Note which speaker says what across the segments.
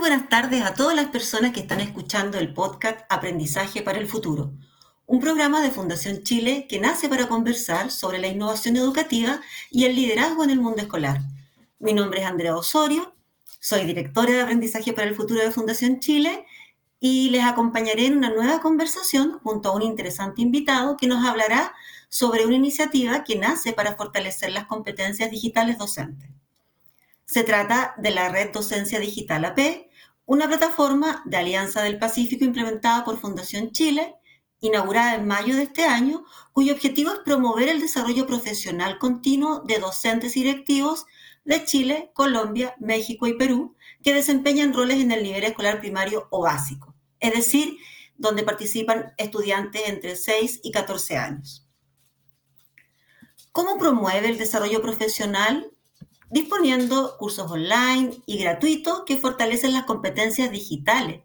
Speaker 1: Buenas tardes a todas las personas que están escuchando el podcast Aprendizaje para el Futuro, un programa de Fundación Chile que nace para conversar sobre la innovación educativa y el liderazgo en el mundo escolar. Mi nombre es Andrea Osorio, soy directora de Aprendizaje para el Futuro de Fundación Chile y les acompañaré en una nueva conversación junto a un interesante invitado que nos hablará sobre una iniciativa que nace para fortalecer las competencias digitales docentes. Se trata de la Red Docencia Digital AP, una plataforma de Alianza del Pacífico implementada por Fundación Chile, inaugurada en mayo de este año, cuyo objetivo es promover el desarrollo profesional continuo de docentes directivos de Chile, Colombia, México y Perú, que desempeñan roles en el nivel escolar primario o básico, es decir, donde participan estudiantes entre 6 y 14 años. ¿Cómo promueve el desarrollo profesional? Disponiendo cursos online y gratuitos que fortalecen las competencias digitales,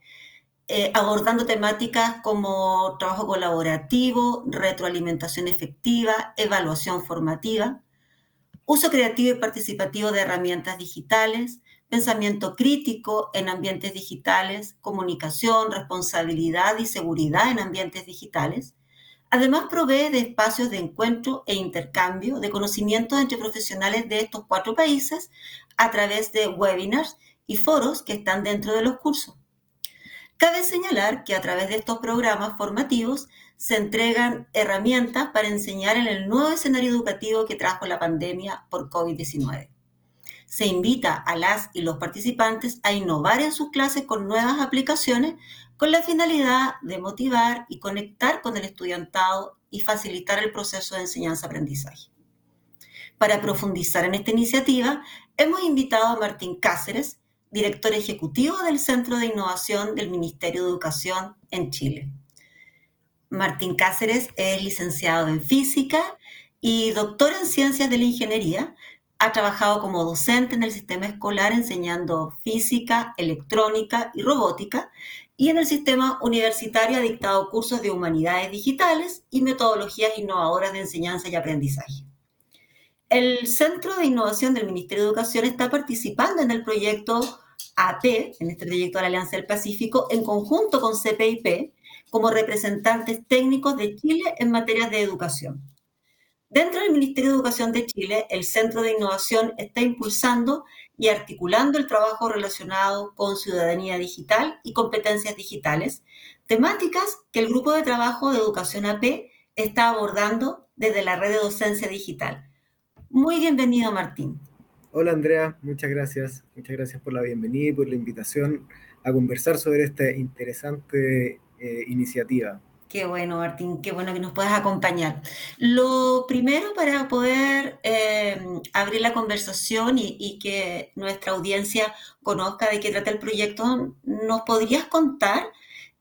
Speaker 1: eh, abordando temáticas como trabajo colaborativo, retroalimentación efectiva, evaluación formativa, uso creativo y participativo de herramientas digitales, pensamiento crítico en ambientes digitales, comunicación, responsabilidad y seguridad en ambientes digitales, Además, provee de espacios de encuentro e intercambio de conocimientos entre profesionales de estos cuatro países a través de webinars y foros que están dentro de los cursos. Cabe señalar que a través de estos programas formativos se entregan herramientas para enseñar en el nuevo escenario educativo que trajo la pandemia por COVID-19. Se invita a las y los participantes a innovar en sus clases con nuevas aplicaciones con la finalidad de motivar y conectar con el estudiantado y facilitar el proceso de enseñanza-aprendizaje. Para profundizar en esta iniciativa, hemos invitado a Martín Cáceres, director ejecutivo del Centro de Innovación del Ministerio de Educación en Chile. Martín Cáceres es licenciado en física y doctor en ciencias de la ingeniería. Ha trabajado como docente en el sistema escolar enseñando física, electrónica y robótica y en el sistema universitario ha dictado cursos de humanidades digitales y metodologías innovadoras de enseñanza y aprendizaje. El Centro de Innovación del Ministerio de Educación está participando en el proyecto AP, en este proyecto de la Alianza del Pacífico, en conjunto con CPIP, como representantes técnicos de Chile en materia de educación. Dentro del Ministerio de Educación de Chile, el Centro de Innovación está impulsando y articulando el trabajo relacionado con ciudadanía digital y competencias digitales, temáticas que el Grupo de Trabajo de Educación AP está abordando desde la red de docencia digital. Muy bienvenido, Martín.
Speaker 2: Hola, Andrea, muchas gracias. Muchas gracias por la bienvenida y por la invitación a conversar sobre esta interesante eh, iniciativa.
Speaker 1: Qué bueno, Martín, qué bueno que nos puedas acompañar. Lo primero para poder eh, abrir la conversación y, que nuestra audiencia conozca de qué trata el proyecto, ¿nos podrías contar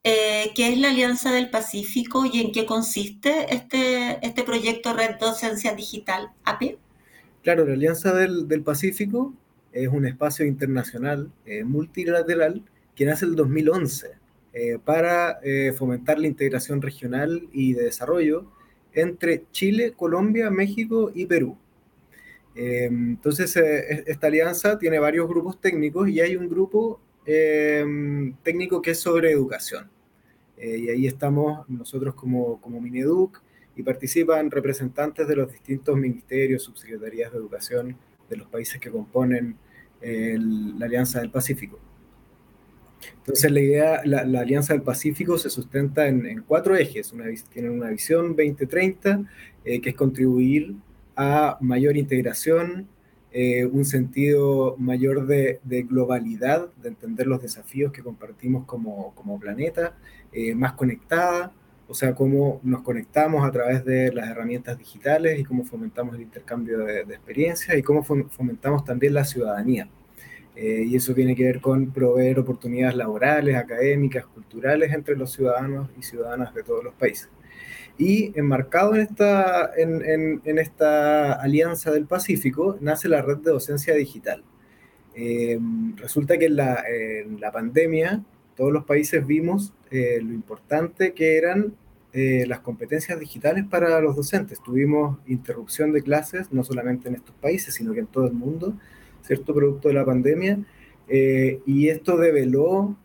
Speaker 1: eh, qué es la Alianza del Pacífico y en qué consiste este, este proyecto Red Docencia Digital AP?
Speaker 2: Claro, la Alianza del, Pacífico es un espacio internacional eh, multilateral que nace en el 2011 eh, para eh, fomentar la integración regional y de desarrollo entre Chile, Colombia, México y Perú. Eh, entonces, esta alianza tiene varios grupos técnicos y hay un grupo técnico que es sobre educación. y ahí estamos nosotros como, como Mineduc y participan representantes de los distintos ministerios, subsecretarías de educación de los países que componen la Alianza del Pacífico. Entonces la idea, la, Alianza del Pacífico se sustenta en, cuatro ejes. Una, tienen una visión 2030 eh, que es contribuir a mayor integración, eh, un sentido mayor de, globalidad, de entender los desafíos que compartimos como, planeta, eh, más conectada, o sea, cómo nos conectamos a través de las herramientas digitales y cómo fomentamos el intercambio de, de experiencias y cómo fomentamos también la ciudadanía. Eh, y eso tiene que ver con proveer oportunidades laborales, académicas, culturales entre los ciudadanos y ciudadanas de todos los países. Y enmarcado en esta, en, en, esta alianza del Pacífico nace la red de docencia digital. Eh, resulta que en la, en la, pandemia todos los países vimos eh, lo importante que eran las competencias digitales para los docentes. Tuvimos interrupción de clases, no solamente en estos países, sino que en todo el mundo, ¿cierto? Producto de la pandemia. y esto develó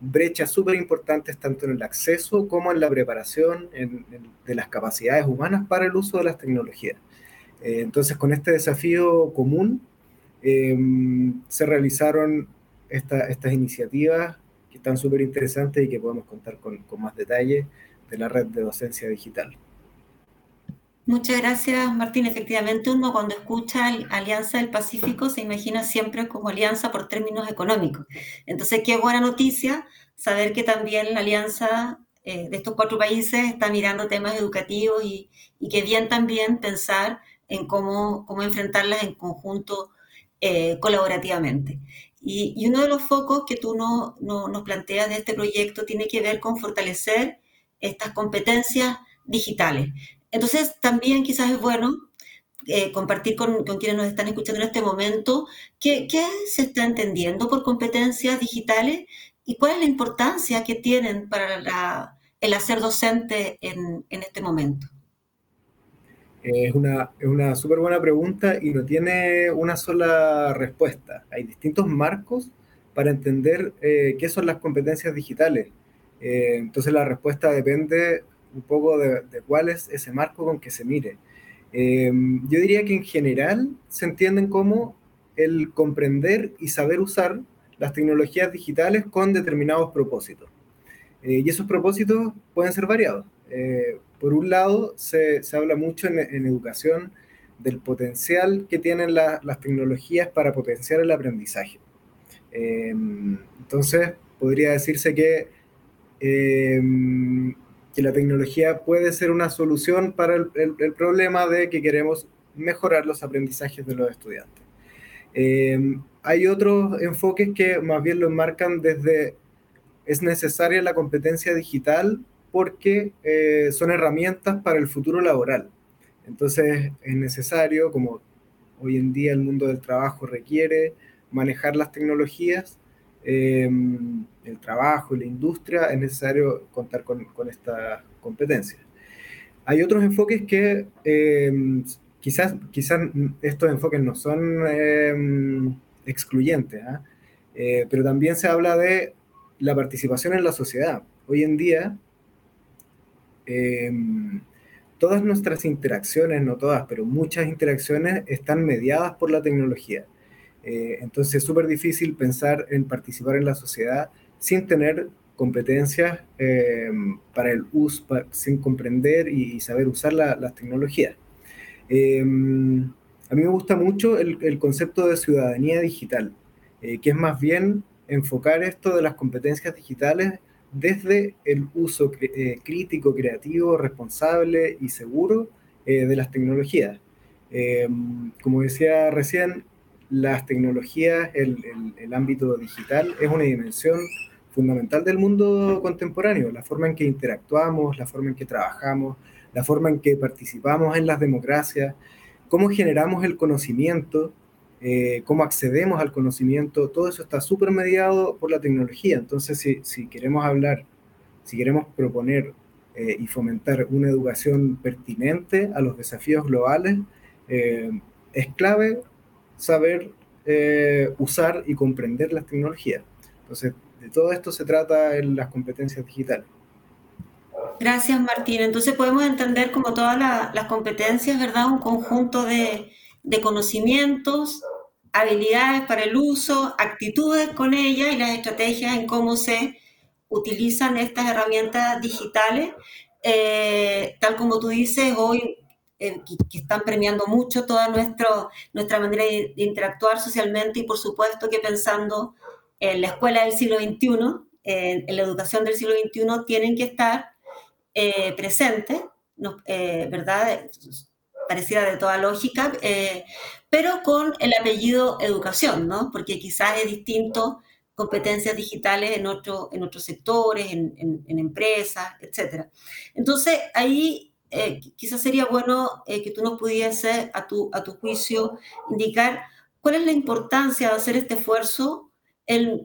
Speaker 2: brechas súper importantes tanto en el acceso como en la preparación de las capacidades humanas para el uso de las tecnologías. Eh, entonces, con este desafío común, em, se realizaron estas iniciativas que están súper interesantes y que podemos contar con, con más detalle de la red de docencia digital.
Speaker 1: Muchas gracias, Martín. Efectivamente, uno cuando escucha Alianza del Pacífico se imagina siempre como alianza por términos económicos. Entonces, qué buena noticia saber que también la alianza eh, de estos cuatro países está mirando temas educativos y, y que bien también pensar en cómo, cómo enfrentarlas en conjunto eh, colaborativamente. Y, uno de los focos que tú no, nos planteas de este proyecto tiene que ver con fortalecer estas competencias digitales. Entonces, también quizás es bueno eh, compartir con, quienes nos están escuchando en este momento qué, se está entendiendo por competencias digitales y cuál es la importancia que tienen para el hacer docente en, en este momento.
Speaker 2: Es una, es una súper buena pregunta y no tiene una sola respuesta. Hay distintos marcos para entender eh, qué son las competencias digitales. Eh, entonces la respuesta depende un poco de, cuál es ese marco con que se mire. Eh, yo diría que en general se entienden como el comprender y saber usar las tecnologías digitales con determinados propósitos. Eh, y esos propósitos pueden ser variados. Eh, por un lado, se, se habla mucho en, en, educación del potencial que tienen la, las tecnologías para potenciar el aprendizaje. entonces, podría decirse que que la tecnología puede ser una solución para el, el, problema de que queremos mejorar los aprendizajes de los estudiantes. Eh, hay otros enfoques que más bien lo enmarcan desde es necesaria la competencia digital porque eh, son herramientas para el futuro laboral. Entonces es necesario, como hoy en día el mundo del trabajo requiere, manejar las tecnologías eh, el trabajo y la industria, es necesario contar con, con esta competencia. Hay otros enfoques que eh, quizás, quizás estos enfoques no son excluyentes, ¿ah? eh, pero también se habla de la participación en la sociedad. Hoy en día, todas nuestras interacciones, no todas, pero muchas interacciones están mediadas por la tecnología. Entonces es súper difícil pensar en participar en la sociedad sin tener competencias eh, para el uso, sin comprender y, saber usar las tecnologías. Eh, a mí me gusta mucho el, concepto de ciudadanía digital, eh, que es más bien enfocar esto de las competencias digitales desde el uso crítico, creativo, responsable y seguro de las tecnologías. como decía recién, las tecnologías, el, el, el ámbito digital es una dimensión fundamental del mundo contemporáneo, la forma en que interactuamos, la forma en que trabajamos, la forma en que participamos en las democracias, cómo generamos el conocimiento, eh, cómo accedemos al conocimiento, todo eso está súper mediado por la tecnología. Entonces, si, si queremos hablar, si queremos proponer eh, y fomentar una educación pertinente a los desafíos globales, eh, es clave saber usar y comprender las tecnologías. Entonces, de todo esto se trata en las competencias digitales.
Speaker 1: Gracias, Martín. Entonces podemos entender como todas la, las competencias, ¿verdad? Un conjunto de, de, conocimientos, habilidades para el uso, actitudes con ellas y las estrategias en cómo se utilizan estas herramientas digitales. Eh, tal como tú dices, hoy que, que, están premiando mucho toda nuestro, nuestra manera de, de interactuar socialmente y por supuesto que pensando en la escuela del siglo XXI, en, en la educación del siglo XXI, tienen que estar eh, presentes, ¿no? eh, ¿verdad? Pareciera de toda lógica, eh, pero con el apellido educación, ¿no? Porque quizás es distinto competencias digitales en, otro, en otros sectores, en, en, en empresas, etc. Entonces, ahí eh, quizás sería bueno eh, que tú nos pudieses, a tu, a tu juicio, indicar cuál es la importancia de hacer este esfuerzo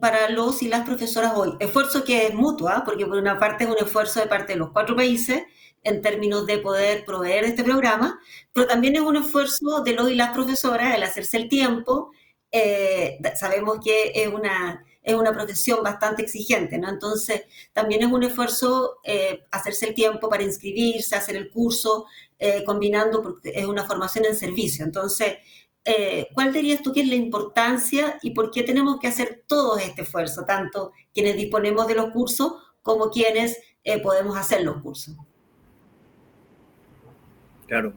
Speaker 1: para los y las profesoras hoy. Esfuerzo que es mutuo, ¿eh? porque por una parte es un esfuerzo de parte de los cuatro países en términos de poder proveer este programa, pero también es un esfuerzo de los y las profesoras el hacerse el tiempo eh, sabemos que es una, es una profesión bastante exigente, ¿no? Entonces, también es un esfuerzo eh, hacerse el tiempo para inscribirse, hacer el curso, eh, combinando, porque es una formación en servicio. Entonces, eh, ¿cuál dirías tú que es la importancia y por qué tenemos que hacer todo este esfuerzo, tanto quienes disponemos de los cursos como quienes podemos hacer los cursos?
Speaker 2: Claro.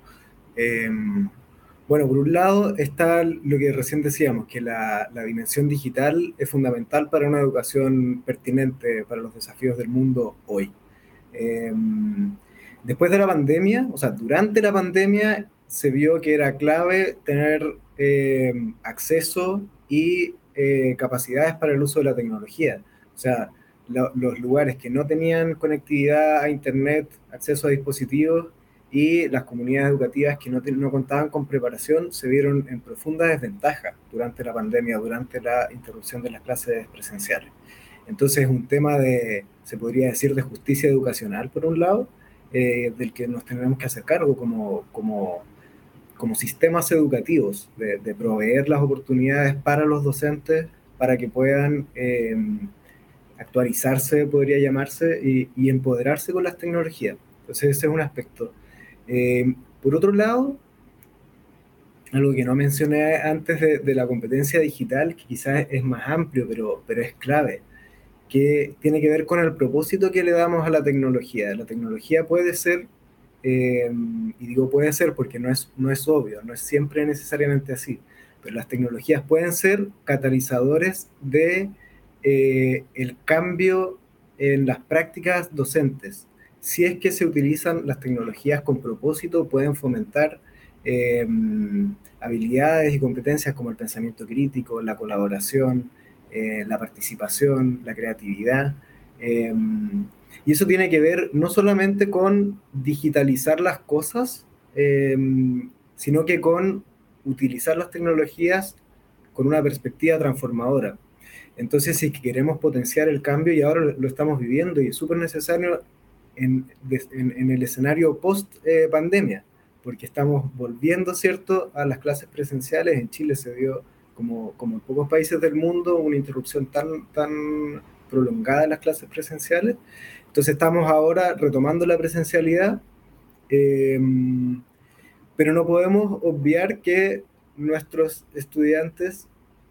Speaker 2: Bueno, por un lado está lo que recién decíamos, que la, dimensión digital es fundamental para una educación pertinente para los desafíos del mundo hoy. Em, después de la pandemia, o sea, durante la pandemia se vio que era clave tener em, acceso y eh, capacidades para el uso de la tecnología. O sea, los lugares que no tenían conectividad a Internet, acceso a dispositivos, y las comunidades educativas que no, no contaban con preparación se vieron en profunda desventaja durante la pandemia, durante la interrupción de las clases presenciales. Entonces es un tema de, se podría decir, de justicia educacional, por un lado, eh, del que nos tenemos que hacer cargo como, como, como sistemas educativos, de, proveer las oportunidades para los docentes para que puedan eh, actualizarse, podría llamarse, y, y empoderarse con las tecnologías. Entonces ese es un aspecto. Eh, por otro lado, algo que no mencioné antes de, la competencia digital, que quizás es más amplio, pero, pero es clave, que tiene que ver con el propósito que le damos a la tecnología. La tecnología puede ser, eh, y digo puede ser porque no es, no es obvio, no es siempre necesariamente así, pero las tecnologías pueden ser catalizadores de eh, cambio en las prácticas docentes si es que se utilizan las tecnologías con propósito, pueden fomentar em, habilidades y competencias como el pensamiento crítico, la colaboración, eh, la participación, la creatividad. Em, y eso tiene que ver no solamente con digitalizar las cosas, em, sino que con utilizar las tecnologías con una perspectiva transformadora. Entonces, si queremos potenciar el cambio, y ahora lo estamos viviendo, y es súper necesario en, el escenario post eh, pandemia, porque estamos volviendo, ¿cierto?, a las clases presenciales. En Chile se dio, como, como en pocos países del mundo, una interrupción tan, tan prolongada de las clases presenciales. Entonces estamos ahora retomando la presencialidad, em, pero no podemos obviar que nuestros estudiantes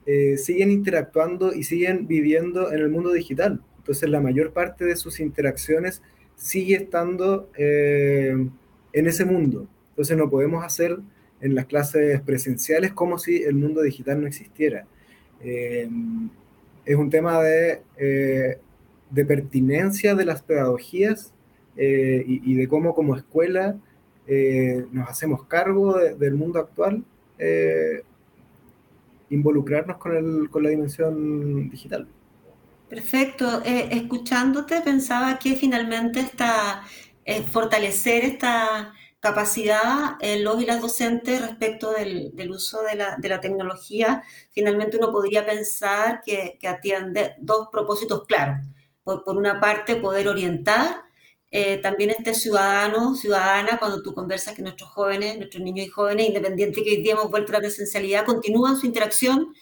Speaker 2: eh, siguen interactuando y siguen viviendo en el mundo digital. Entonces la mayor parte de sus interacciones sigue estando eh, en ese mundo. Entonces no podemos hacer en las clases presenciales como si el mundo digital no existiera. Eh, es un tema de, eh, de, pertinencia de las pedagogías y, de cómo como escuela nos hacemos cargo del mundo actual, involucrarnos con, el, con la dimensión digital.
Speaker 1: Perfecto. Eh, escuchándote pensaba que finalmente esta, eh, fortalecer esta capacidad en los y las docentes respecto del, uso de la, tecnología, finalmente uno podría pensar que, atiende dos propósitos claros. Por, una parte, poder orientar eh, también este ciudadano, ciudadana, cuando tú conversas que nuestros jóvenes, nuestros niños y jóvenes, independiente que hoy día hemos vuelto a la presencialidad, continúan su interacción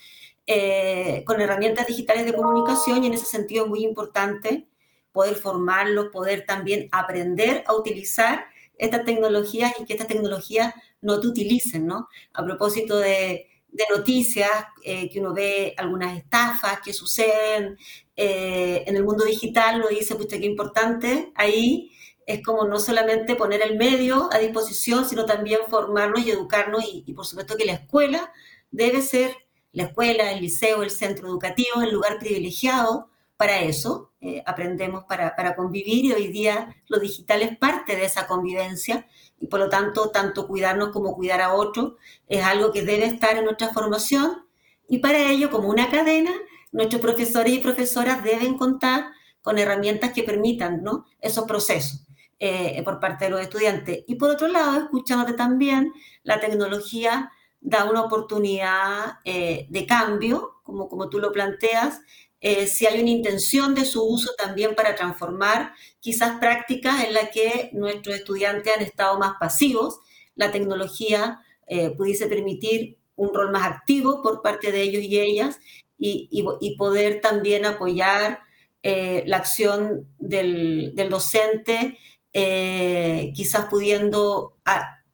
Speaker 1: eh, con herramientas digitales de comunicación y en ese sentido es muy importante poder formarlos, poder también aprender a utilizar estas tecnologías y que estas tecnologías no te utilicen, ¿no? A propósito de, noticias, eh, que uno ve algunas estafas que suceden eh, en el mundo digital, uno dice, pues qué importante ahí es como no solamente poner el medio a disposición, sino también formarnos y educarnos y, y por supuesto que la escuela debe ser la escuela, el liceo, el centro educativo, el lugar privilegiado para eso. Eh, aprendemos para, para, convivir y hoy día lo digital es parte de esa convivencia y por lo tanto tanto cuidarnos como cuidar a otro es algo que debe estar en nuestra formación y para ello como una cadena nuestros profesores y profesoras deben contar con herramientas que permitan ¿no? esos procesos. Eh, por parte de los estudiantes. Y por otro lado, escuchándote también, la tecnología da una oportunidad eh, de cambio, como, como tú lo planteas, eh, si hay una intención de su uso también para transformar quizás prácticas en las que nuestros estudiantes han estado más pasivos, la tecnología eh, pudiese permitir un rol más activo por parte de ellos y ellas y, poder también apoyar la acción del, docente, quizás pudiendo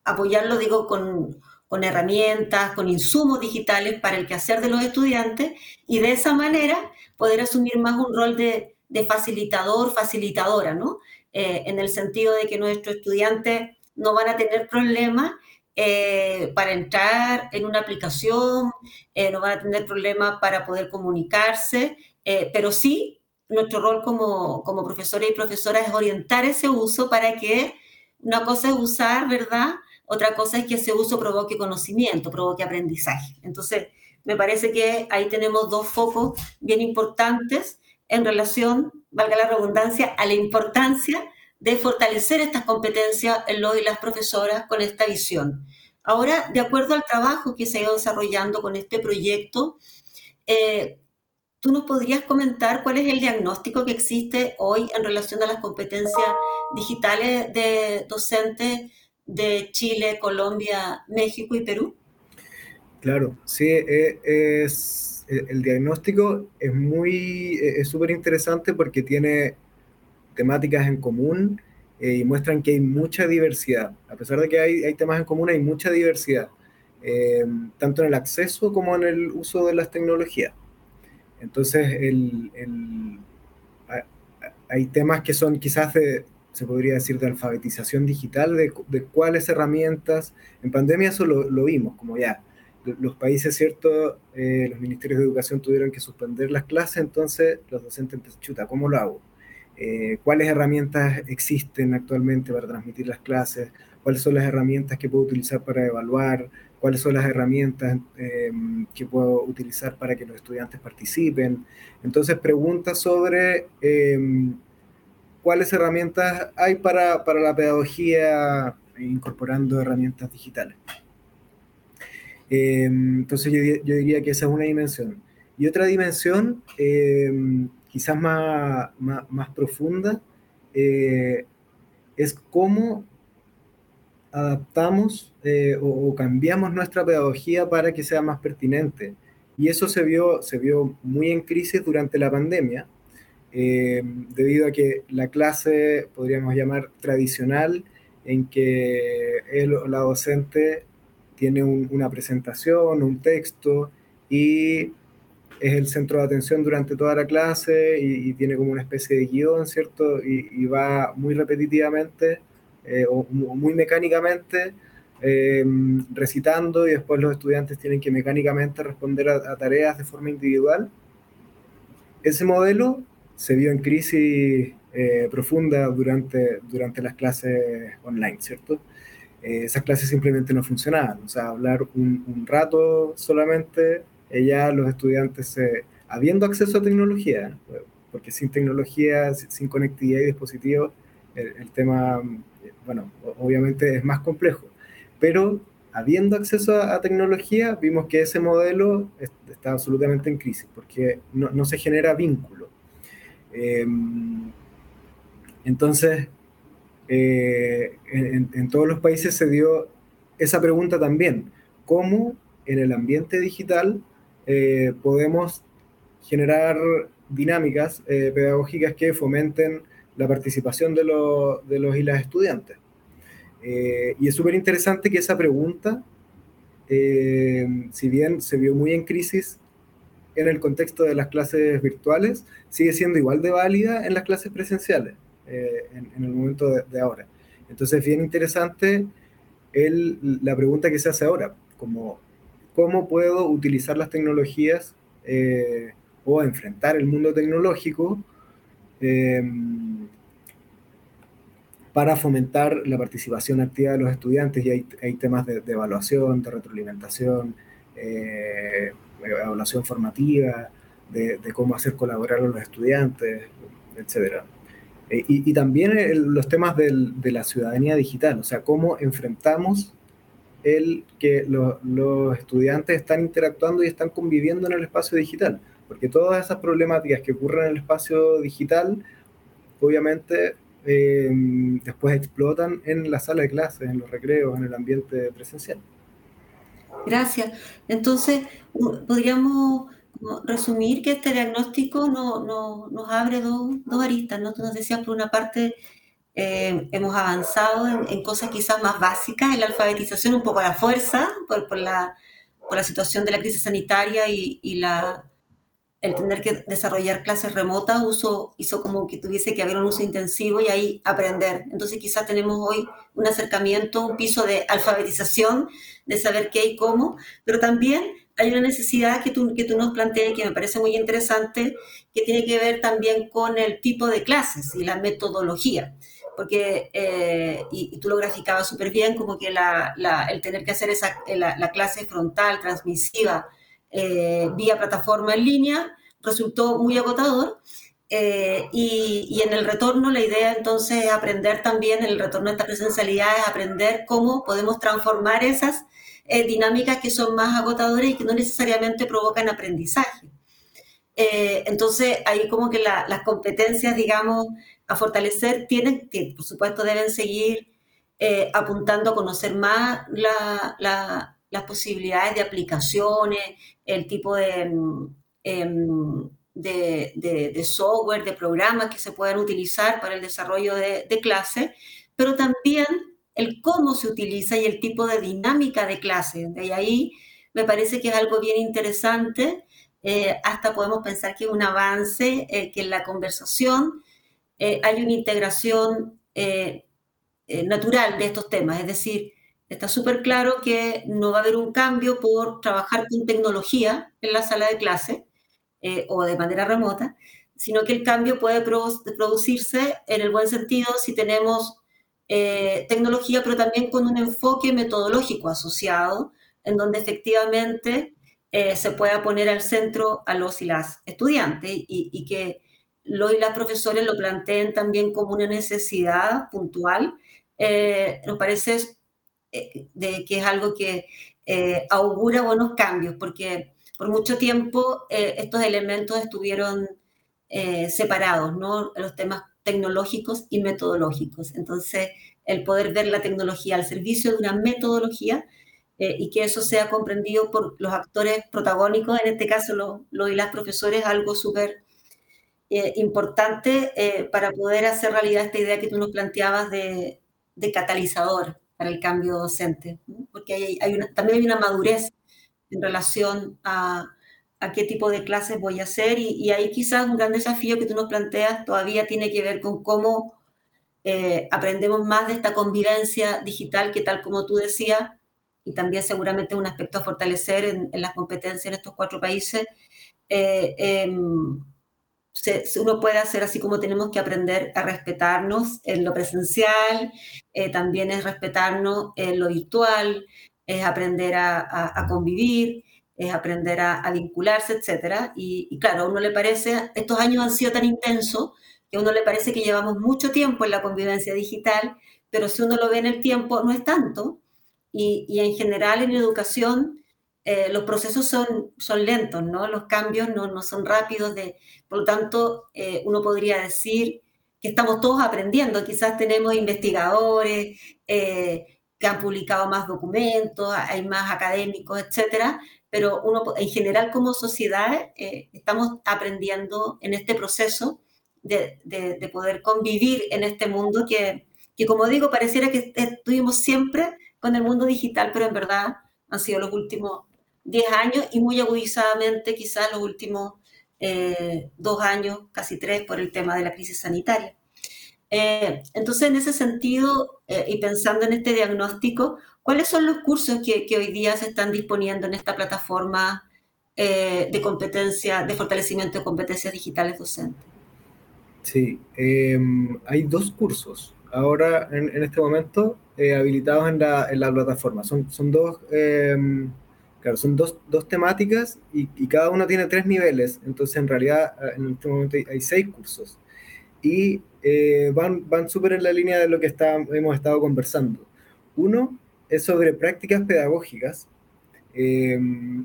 Speaker 1: apoyarlo, digo, con, con herramientas, con insumos digitales para el quehacer de los estudiantes y de esa manera poder asumir más un rol de, facilitador, facilitadora, ¿no? Eh, en el sentido de que nuestros estudiantes no van a tener problemas eh, para entrar en una aplicación, eh, no van a tener problemas para poder comunicarse, pero sí nuestro rol como, como profesora y profesora es orientar ese uso para que una cosa es usar, ¿verdad? Otra cosa es que ese uso provoque conocimiento, provoque aprendizaje. Entonces, me parece que ahí tenemos dos focos bien importantes en relación, valga la redundancia, a la importancia de fortalecer estas competencias en los y las profesoras con esta visión. Ahora, de acuerdo al trabajo que se ha ido desarrollando con este proyecto, eh, ¿tú nos podrías comentar cuál es el diagnóstico que existe hoy en relación a las competencias digitales de docentes de Chile, Colombia, México y Perú?
Speaker 2: Claro, sí, e, es, e, el diagnóstico es muy, e, es súper interesante porque tiene temáticas en común eh, y muestran que hay mucha diversidad. A pesar de que hay, hay temas en común, hay mucha diversidad, eh, tanto en el acceso como en el uso de las tecnologías. Entonces, el, el, hay temas que son quizás de, se podría decir, de alfabetización digital, de, cuáles herramientas. En pandemia eso lo, lo vimos, como ya, los países, ¿cierto? Eh, los ministerios de educación tuvieron que suspender las clases, entonces los docentes empezaron, chuta, ¿cómo lo hago? Eh, ¿Cuáles herramientas existen actualmente para transmitir las clases? ¿Cuáles son las herramientas que puedo utilizar para evaluar? ¿Cuáles son las herramientas em, que puedo utilizar para que los estudiantes participen? Entonces, preguntas sobre em, cuáles herramientas hay para, para la pedagogía incorporando herramientas digitales. Em, entonces yo, diría que esa es una dimensión. Y otra dimensión, em, quizás más, más, profunda, eh, es cómo adaptamos eh, o, cambiamos nuestra pedagogía para que sea más pertinente. Y eso se vio, se vio muy en crisis durante la pandemia, eh, debido a que la clase, podríamos llamar tradicional, en que el, la docente tiene una presentación, un texto y es el centro de atención durante toda la clase y, tiene como una especie de guion, ¿cierto? Y, va muy repetitivamente eh, o muy mecánicamente eh, recitando y después los estudiantes tienen que mecánicamente responder a, a tareas de forma individual. Ese modelo se vio en crisis eh, profunda durante, durante las clases online, ¿cierto? Eh, esas clases simplemente no funcionaban, o sea, hablar un, rato solamente, ya los estudiantes, habiendo acceso a tecnología, porque sin tecnología, sin conectividad y dispositivos, el, tema, bueno, obviamente es más complejo, pero habiendo acceso a, tecnología, vimos que ese modelo está absolutamente en crisis, porque no, no se genera vínculo. Em, entonces, eh, en, todos los países se dio esa pregunta también, ¿cómo en el ambiente digital eh, podemos generar dinámicas eh, pedagógicas que fomenten la participación de, de los y las estudiantes? y es súper interesante que esa pregunta, si bien se vio muy en crisis en el contexto de las clases virtuales sigue siendo igual de válida en las clases presenciales, eh, en, el momento de, ahora. Entonces, es bien interesante el, la pregunta que se hace ahora, como cómo puedo utilizar las tecnologías eh, o enfrentar el mundo tecnológico em, para fomentar la participación activa de los estudiantes y hay, hay temas de, de, evaluación, de retroalimentación, eh, evaluación formativa, de, cómo hacer colaborar a los estudiantes, etc. Eh, y, también los temas de la ciudadanía digital, o sea, cómo enfrentamos el que los estudiantes están interactuando y están conviviendo en el espacio digital, porque todas esas problemáticas que ocurren en el espacio digital, obviamente eh, después explotan en la sala de clases, en los recreos, en el ambiente presencial.
Speaker 1: Gracias. Entonces, podríamos resumir que este diagnóstico nos abre dos, aristas, ¿no? Tú nos decías, por una parte, eh, hemos avanzado en, cosas quizás más básicas, en la alfabetización un poco a la fuerza, por, la, situación de la crisis sanitaria y, la, el tener que desarrollar clases remotas uso, hizo como que tuviese que haber un uso intensivo y ahí aprender. Entonces quizás tenemos hoy un acercamiento, un piso de alfabetización, de saber qué y cómo, pero también hay una necesidad que tú, que tú nos planteas que me parece muy interesante, que tiene que ver también con el tipo de clases y la metodología. Porque, eh, y, tú lo graficabas súper bien, como que la, el tener que hacer esa, la, la clase frontal, transmisiva, eh, vía plataforma en línea, resultó muy agotador. Eh, y, en el retorno la idea entonces es aprender también, el retorno a esta presencialidad es aprender cómo podemos transformar esas eh, dinámicas que son más agotadoras y que no necesariamente provocan aprendizaje. entonces ahí como que las competencias, digamos, a fortalecer tienen, que por supuesto deben seguir apuntando a conocer más las posibilidades de aplicaciones, el tipo mm, em, de, de, software, de programas que se puedan utilizar para el desarrollo de, clase, pero también el cómo se utiliza y el tipo de dinámica de clase. De ahí me parece que es algo bien interesante. Eh, hasta podemos pensar que es un avance, eh, que en la conversación eh, hay una integración natural de estos temas, es decir, Está súper claro que no va a haber un cambio por trabajar con tecnología en la sala de clase eh, o de manera remota, sino que el cambio puede producirse en el buen sentido si tenemos eh, tecnología, pero también con un enfoque metodológico asociado, en donde efectivamente eh, se pueda poner al centro a los y las estudiantes y, y que los y las profesores lo planteen también como una necesidad puntual. nos parece eh, de que es algo que eh, augura buenos cambios, porque por mucho tiempo eh, estos elementos estuvieron separados, ¿no? Los temas tecnológicos y metodológicos. Entonces, el poder ver la tecnología al servicio de una metodología y que eso sea comprendido por los actores protagónicos, en este caso los, y las profesores, algo súper importante para poder hacer realidad esta idea que tú nos planteabas de, de catalizador el cambio docente, porque hay, también hay una madurez en relación a, qué tipo de clases voy a hacer y, ahí quizás un gran desafío que tú nos planteas todavía tiene que ver con cómo eh, aprendemos más de esta convivencia digital que tal como tú decías, y también seguramente un aspecto a fortalecer en, las competencias en estos cuatro países, eh, em, uno puede hacer así como tenemos que aprender a respetarnos en lo presencial, eh, también es respetarnos en lo virtual, es aprender a, convivir, es aprender a, vincularse, etc. Y, claro, a uno le parece, estos años han sido tan intensos que a uno le parece que llevamos mucho tiempo en la convivencia digital, pero si uno lo ve en el tiempo, no es tanto. Y, y en general en educación eh, los procesos son, son lentos, ¿no? Los cambios no, no son rápidos, de, por lo tanto, eh, uno podría decir que estamos todos aprendiendo, quizás tenemos investigadores eh, que han publicado más documentos, hay más académicos, etcétera, pero uno, en general como sociedad estamos aprendiendo en este proceso de, de, de, poder convivir en este mundo que, que, como digo, pareciera que estuvimos siempre con el mundo digital, pero en verdad han sido los últimos 10 años y muy agudizadamente quizás los últimos eh, dos años, casi tres, por el tema de la crisis sanitaria. Eh, entonces, en ese sentido, eh, y pensando en este diagnóstico, ¿cuáles son los cursos que, hoy día se están disponiendo en esta plataforma de competencia, de fortalecimiento de competencias digitales docentes?
Speaker 2: Sí, em, hay dos cursos ahora en, en este momento habilitados en la, en la, plataforma. Son, son dos em, Claro, son dos, dos temáticas y, y, cada una tiene tres niveles, entonces en realidad ah, en este momento hay, seis cursos y eh, van, van súper en la línea de lo que está, hemos estado conversando. Uno es sobre prácticas pedagógicas eh,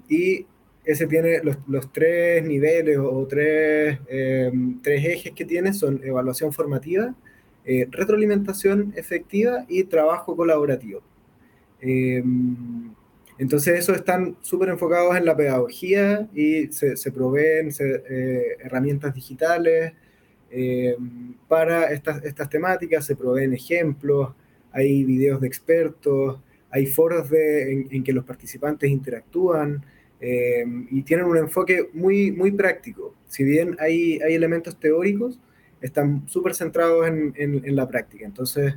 Speaker 2: y ese tiene los, los tres niveles o tres, eh, tres, ejes que tiene son evaluación formativa, retroalimentación efectiva y trabajo colaborativo. Entonces, eso están súper enfocados en la pedagogía y se, proveen eh, herramientas digitales eh, para estas, temáticas, se proveen ejemplos, hay videos de expertos, hay foros en, que los participantes interactúan eh, y tienen un enfoque muy, muy práctico. Si bien hay, hay elementos teóricos, están súper centrados en, en, la práctica. Entonces,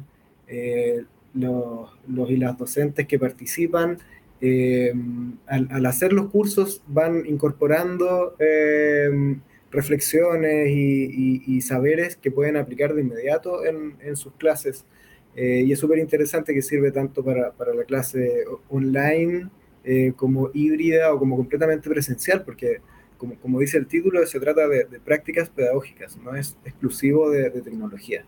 Speaker 2: los, los, y las docentes que participan eh, al, hacer los cursos van incorporando eh, reflexiones y, saberes que pueden aplicar de inmediato en, sus clases. Eh, y es súper interesante que sirve tanto para, la clase online como híbrida o como completamente presencial, porque como, dice el título, se trata de, prácticas pedagógicas, no es exclusivo de, tecnología.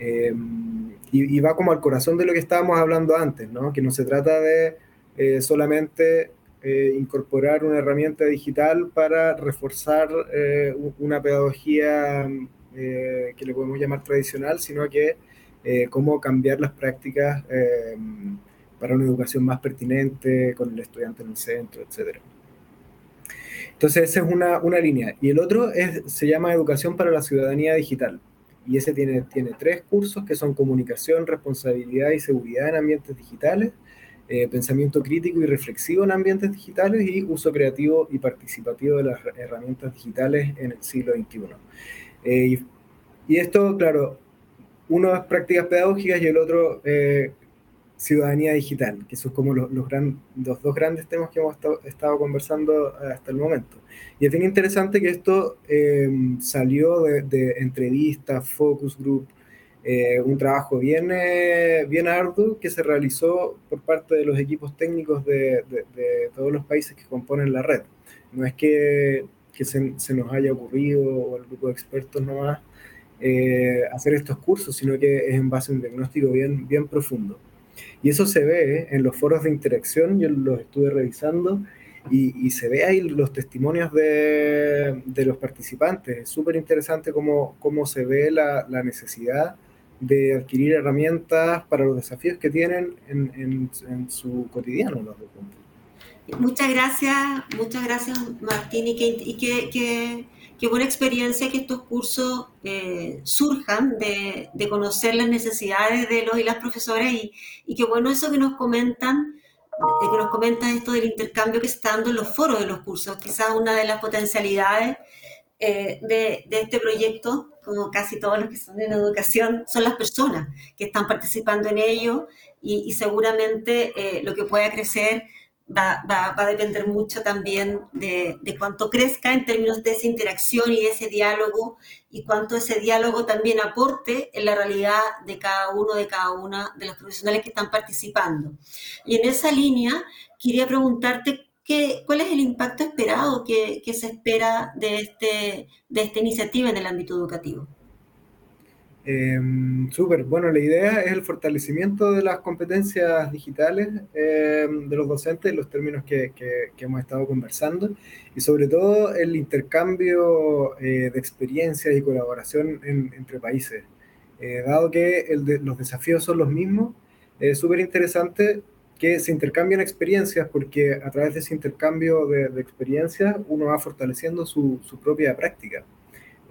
Speaker 2: y, y, va como al corazón de lo que estábamos hablando antes, ¿no? que no se trata de eh, solamente eh, incorporar una herramienta digital para reforzar eh, una pedagogía que le podemos llamar tradicional, sino que cómo cambiar las prácticas para una educación más pertinente, con el estudiante en el centro, etc. Entonces, esa es una, una línea. Y el otro es, se llama Educación para la Ciudadanía Digital. Y ese tiene, tiene tres cursos que son comunicación, responsabilidad y seguridad en ambientes digitales, eh, pensamiento crítico y reflexivo en ambientes digitales y uso creativo y participativo de las herramientas digitales en el siglo XXI. Eh, y, esto, claro, uno es prácticas pedagógicas y el otro eh, ciudadanía digital, que son como los, los, los, dos grandes temas que hemos estado, conversando hasta el momento. Y es bien interesante que esto salió de, de entrevistas, focus group, eh, un trabajo bien, eh, bien arduo que se realizó por parte de los equipos técnicos de, todos los países que componen la red. No es que, que se, se, nos haya ocurrido o el grupo de expertos nomás eh, hacer estos cursos, sino que es en base a un diagnóstico bien, bien profundo. Y eso se ve en los foros de interacción, yo los estuve revisando y, y se ve ahí los testimonios de, de los participantes. Es súper interesante cómo, cómo se ve la, la necesidad de adquirir herramientas para los desafíos que tienen en, en, su cotidiano los
Speaker 1: Muchas gracias, muchas gracias Martín y, que, y que, que, buena experiencia que estos cursos eh, surjan de, de, conocer las necesidades de los y las profesoras y, y qué bueno eso que nos comentan, que nos comentan esto del intercambio que está dando en los foros de los cursos, quizás una de las potencialidades eh, de, este proyecto como casi todos los que son en educación, son las personas que están participando en ello y, seguramente eh, lo que pueda crecer va, va, va, a depender mucho también de, de, cuánto crezca en términos de esa interacción y ese diálogo y cuánto ese diálogo también aporte en la realidad de cada uno, de cada una de los profesionales que están participando. Y en esa línea, quería preguntarte ¿Cuál es el impacto esperado que, se espera de, este, de esta iniciativa en el ámbito educativo?
Speaker 2: Em, súper, bueno, la idea es el fortalecimiento de las competencias digitales em, de los docentes, los términos que, hemos estado conversando, y sobre todo el intercambio eh, de experiencias y colaboración entre países. Eh, dado que los desafíos son los mismos, es súper interesante que se intercambian experiencias, porque a través de ese intercambio de, experiencias uno va fortaleciendo su, propia práctica.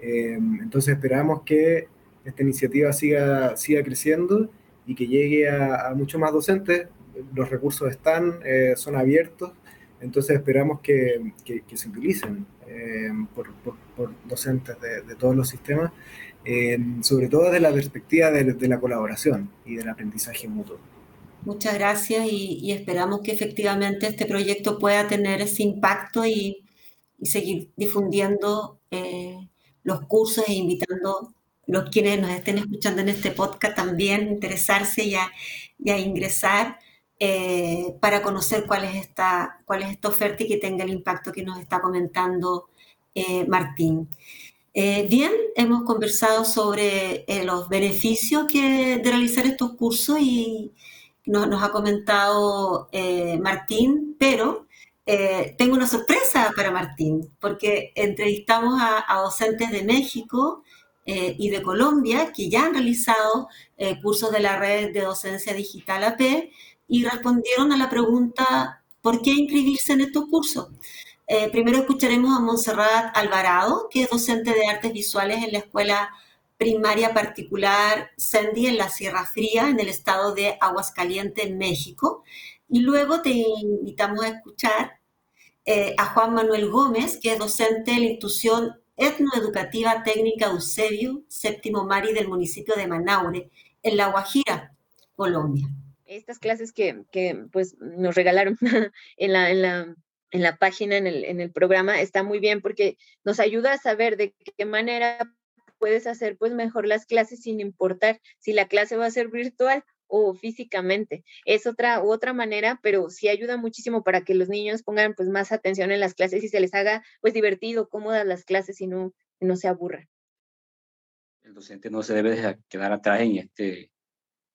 Speaker 2: Em, entonces esperamos que esta iniciativa siga, siga creciendo y que llegue a, muchos más docentes. Los recursos están, eh, son abiertos, entonces esperamos que, se utilicen em, por, docentes de, todos los sistemas, em, sobre todo desde la perspectiva de la colaboración y del aprendizaje mutuo.
Speaker 1: Muchas gracias y, esperamos que efectivamente este proyecto pueda tener ese impacto y, seguir difundiendo eh, los cursos e invitando a los quienes nos estén escuchando en este podcast también interesarse y a, ingresar eh, para conocer cuál es, esta, cuál es esta oferta y que tenga el impacto que nos está comentando eh, Martín. bien, hemos conversado sobre los beneficios que, de realizar estos cursos y, nos ha comentado eh, Martín, pero eh, tengo una sorpresa para Martín, porque entrevistamos a, docentes de México eh, y de Colombia que ya han realizado cursos de la red de docencia digital AP y respondieron a la pregunta ¿Por qué inscribirse en estos cursos? Primero escucharemos a Montserrat Alvarado, que es docente de artes visuales en la Escuela Primaria Particular Sandy en la Sierra Fría, en el estado de Aguascalientes, México. Y luego te invitamos a escuchar eh, a Juan Manuel Gómez, que es docente de la institución etnoeducativa técnica Eusebio, séptimo Mari del municipio de Manaure, en La Guajira, Colombia.
Speaker 3: Estas clases que, pues, nos regalaron en la, en la, en la página, en el, en el programa, está muy bien porque nos ayuda a saber de qué manera puedes hacer pues mejor las clases sin importar si la clase va a ser virtual o físicamente. Es otra otra manera, pero sí ayuda muchísimo para que los niños pongan pues más atención en las clases y se les haga pues divertido, cómodas las clases y no, no se aburran.
Speaker 4: El docente no se debe quedar atrás en este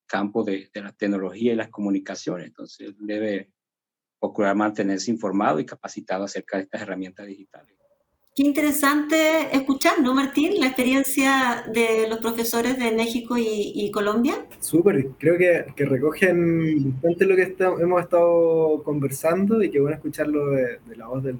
Speaker 4: campo de, de la tecnología y las comunicaciones, entonces debe procurar mantenerse informado y capacitado acerca de estas herramientas digitales.
Speaker 1: Qué interesante escuchar, ¿no, Martín? La experiencia de los profesores de México y, Colombia.
Speaker 2: Súper, creo que, que, recogen bastante lo que hemos estado conversando y que bueno escucharlo de, la voz de,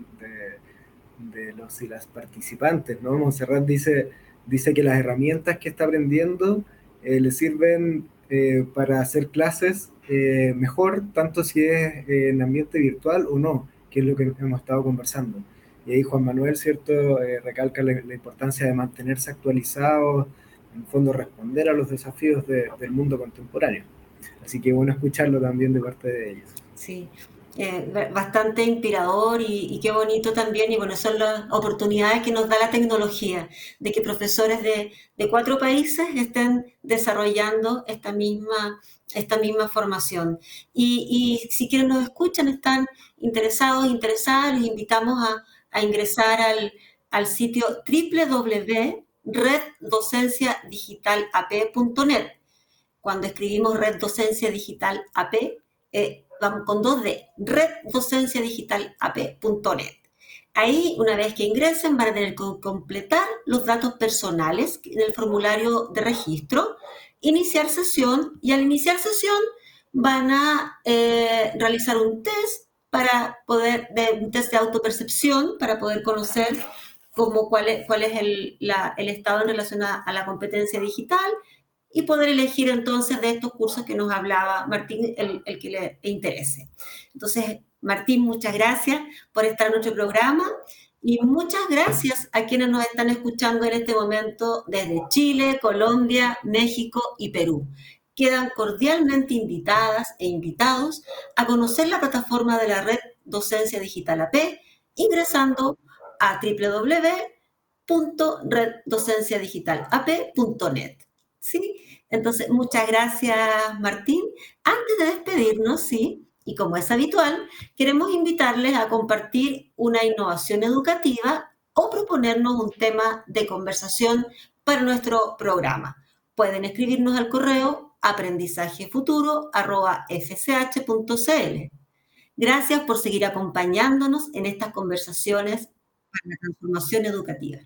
Speaker 2: de, los y las participantes, ¿no? Monserrat dice, dice que las herramientas que está aprendiendo eh, le sirven eh, para hacer clases eh, mejor, tanto si es en ambiente virtual o no, que es lo que hemos estado conversando. Y ahí Juan Manuel, ¿cierto?, eh, recalca la, importancia de mantenerse actualizado, en el fondo responder a los desafíos del mundo contemporáneo. Así que bueno escucharlo también de parte de ellos.
Speaker 1: Sí, eh, bastante inspirador y, qué bonito también, y bueno, son las oportunidades que nos da la tecnología, de que profesores de, de cuatro países estén desarrollando esta misma, esta misma formación. Y, y si quieren nos escuchan, están interesados, interesadas, les invitamos a, a ingresar al, al sitio www.reddocenciadigitalap.net. Cuando escribimos Red Docencia eh, vamos con dos D, reddocenciadigitalap.net. Ahí, una vez que ingresen, van a tener que completar los datos personales en el formulario de registro, iniciar sesión y al iniciar sesión van a eh, realizar un test para poder, de test de autopercepción, para poder conocer cómo, cuál es, cuál es el, el estado en relación a, la competencia digital y poder elegir entonces de estos cursos que nos hablaba Martín, el, el que le interese. Entonces, Martín, muchas gracias por estar en nuestro programa y muchas gracias a quienes nos están escuchando en este momento desde Chile, Colombia, México y Perú quedan cordialmente invitadas e invitados a conocer la plataforma de la red Docencia Digital AP ingresando a www.reddocenciadigitalap.net. ¿Sí? Entonces, muchas gracias, Martín. Antes de despedirnos, sí, y como es habitual, queremos invitarles a compartir una innovación educativa o proponernos un tema de conversación para nuestro programa. Pueden escribirnos al correo aprendizajefuturo.fch.cl. Gracias por seguir acompañándonos en estas conversaciones para la transformación educativa.